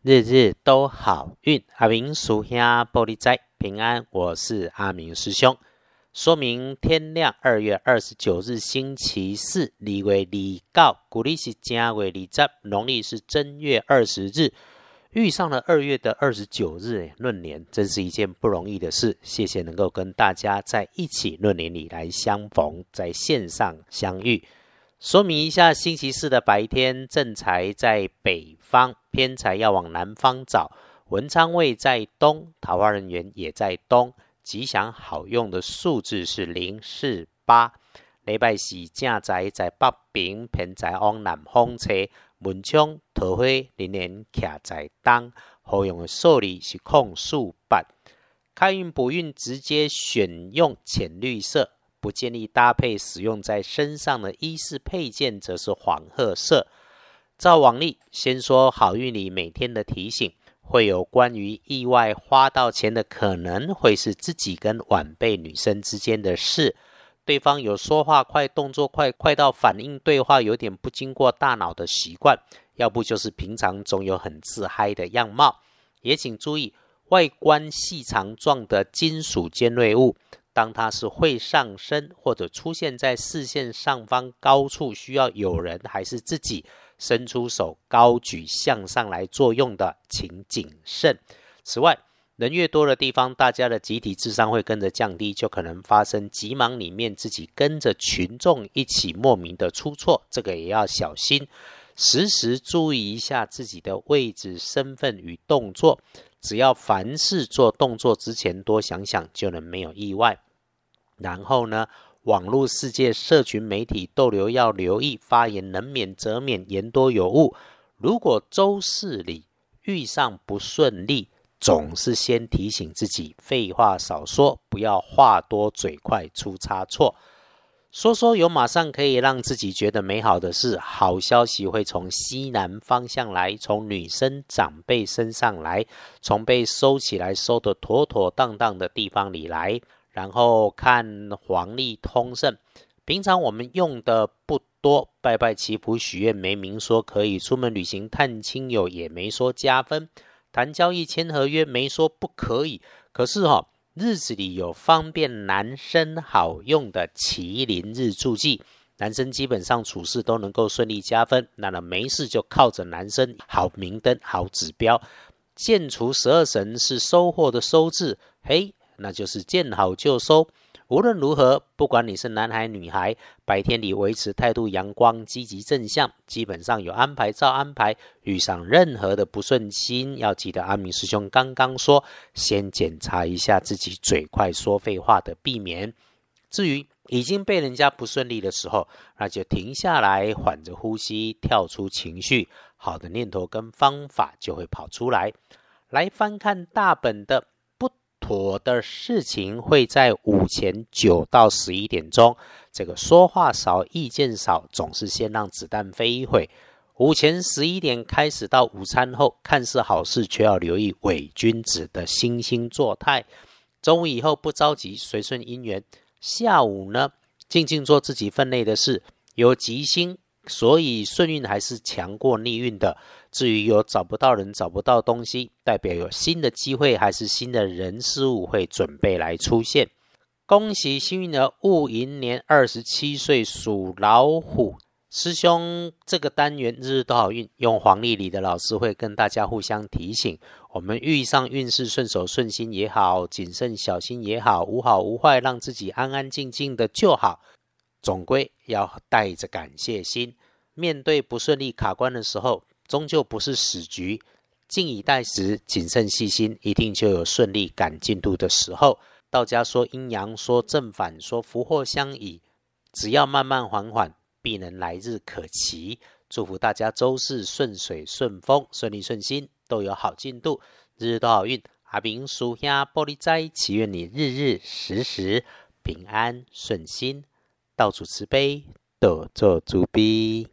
日日都好运。阿明属下玻璃斋平安，我是阿明师兄。说明天亮，二月二十九日星期四，离为离告，古历是正月二十，农历是正月二十日，遇上了二月的二十九日闰年，真是一件不容易的事。谢谢能够跟大家在一起闰年里来相逢，在线上相遇。说明一下，星期四的白天，正财在北方，偏财要往南方找。文昌位在东，桃花人员也在东。吉祥好用的数字是零四八。礼拜四正财在北边，偏财往南方车。文昌桃花人员徛在东，好用的数字是空数八。开运补运，直接选用浅绿色。不建议搭配使用在身上的衣饰配件，则是黄褐色。照往例，先说好运里每天的提醒，会有关于意外花到钱的可能，会是自己跟晚辈女生之间的事。对方有说话快、动作快，快到反应对话有点不经过大脑的习惯，要不就是平常总有很自嗨的样貌。也请注意，外观细长状的金属尖锐物。当它是会上升或者出现在视线上方高处，需要有人还是自己伸出手高举向上来作用的，请谨慎。此外，人越多的地方，大家的集体智商会跟着降低，就可能发生急忙里面自己跟着群众一起莫名的出错，这个也要小心，时时注意一下自己的位置、身份与动作。只要凡事做动作之前多想想，就能没有意外。然后呢，网络世界、社群媒体逗留要留意，发言能免则免，言多有误。如果周四里遇上不顺利，总是先提醒自己，废话少说，不要话多嘴快出差错。说说有马上可以让自己觉得美好的事，好消息会从西南方向来，从女生长辈身上来，从被收起来收得妥妥当当的地方里来。然后看黄历通胜，平常我们用的不多，拜拜祈福许愿没明说可以出门旅行探亲友，也没说加分，谈交易签合约没说不可以。可是哈，日子里有方便男生好用的麒麟日助记，男生基本上处事都能够顺利加分。那么没事就靠着男生好明灯好指标，建除十二神是收获的收字，嘿。那就是见好就收。无论如何，不管你是男孩女孩，白天里维持态度阳光、积极正向，基本上有安排照安排。遇上任何的不顺心，要记得阿明师兄刚刚说，先检查一下自己嘴快说废话的避免。至于已经被人家不顺利的时候，那就停下来，缓着呼吸，跳出情绪，好的念头跟方法就会跑出来。来翻看大本的。我的事情会在午前九到十一点钟。这个说话少、意见少，总是先让子弹飞一会。午前十一点开始到午餐后，看似好事，却要留意伪君子的惺惺作态。中午以后不着急，随顺姻缘。下午呢，静静做自己分内的事。有吉星，所以顺运还是强过逆运的。至于有找不到人、找不到东西，代表有新的机会，还是新的人事物会准备来出现。恭喜幸运儿戊寅年二十七岁属老虎师兄，这个单元日日都好运。用黄历里的老师会跟大家互相提醒，我们遇上运势顺手顺心也好，谨慎小心也好，无好无坏，让自己安安静静的就好。总归要带着感谢心，面对不顺利卡关的时候。终究不是死局，静以待时，谨慎细心，一定就有顺利赶进度的时候。道家说阴阳，说正反，说福祸相倚，只要慢慢缓缓，必能来日可期。祝福大家周四顺水顺风，顺利顺心，都有好进度，日日都好运。阿明属下玻璃斋，祈愿你日日时时平安顺心，到处慈悲，多做主逼。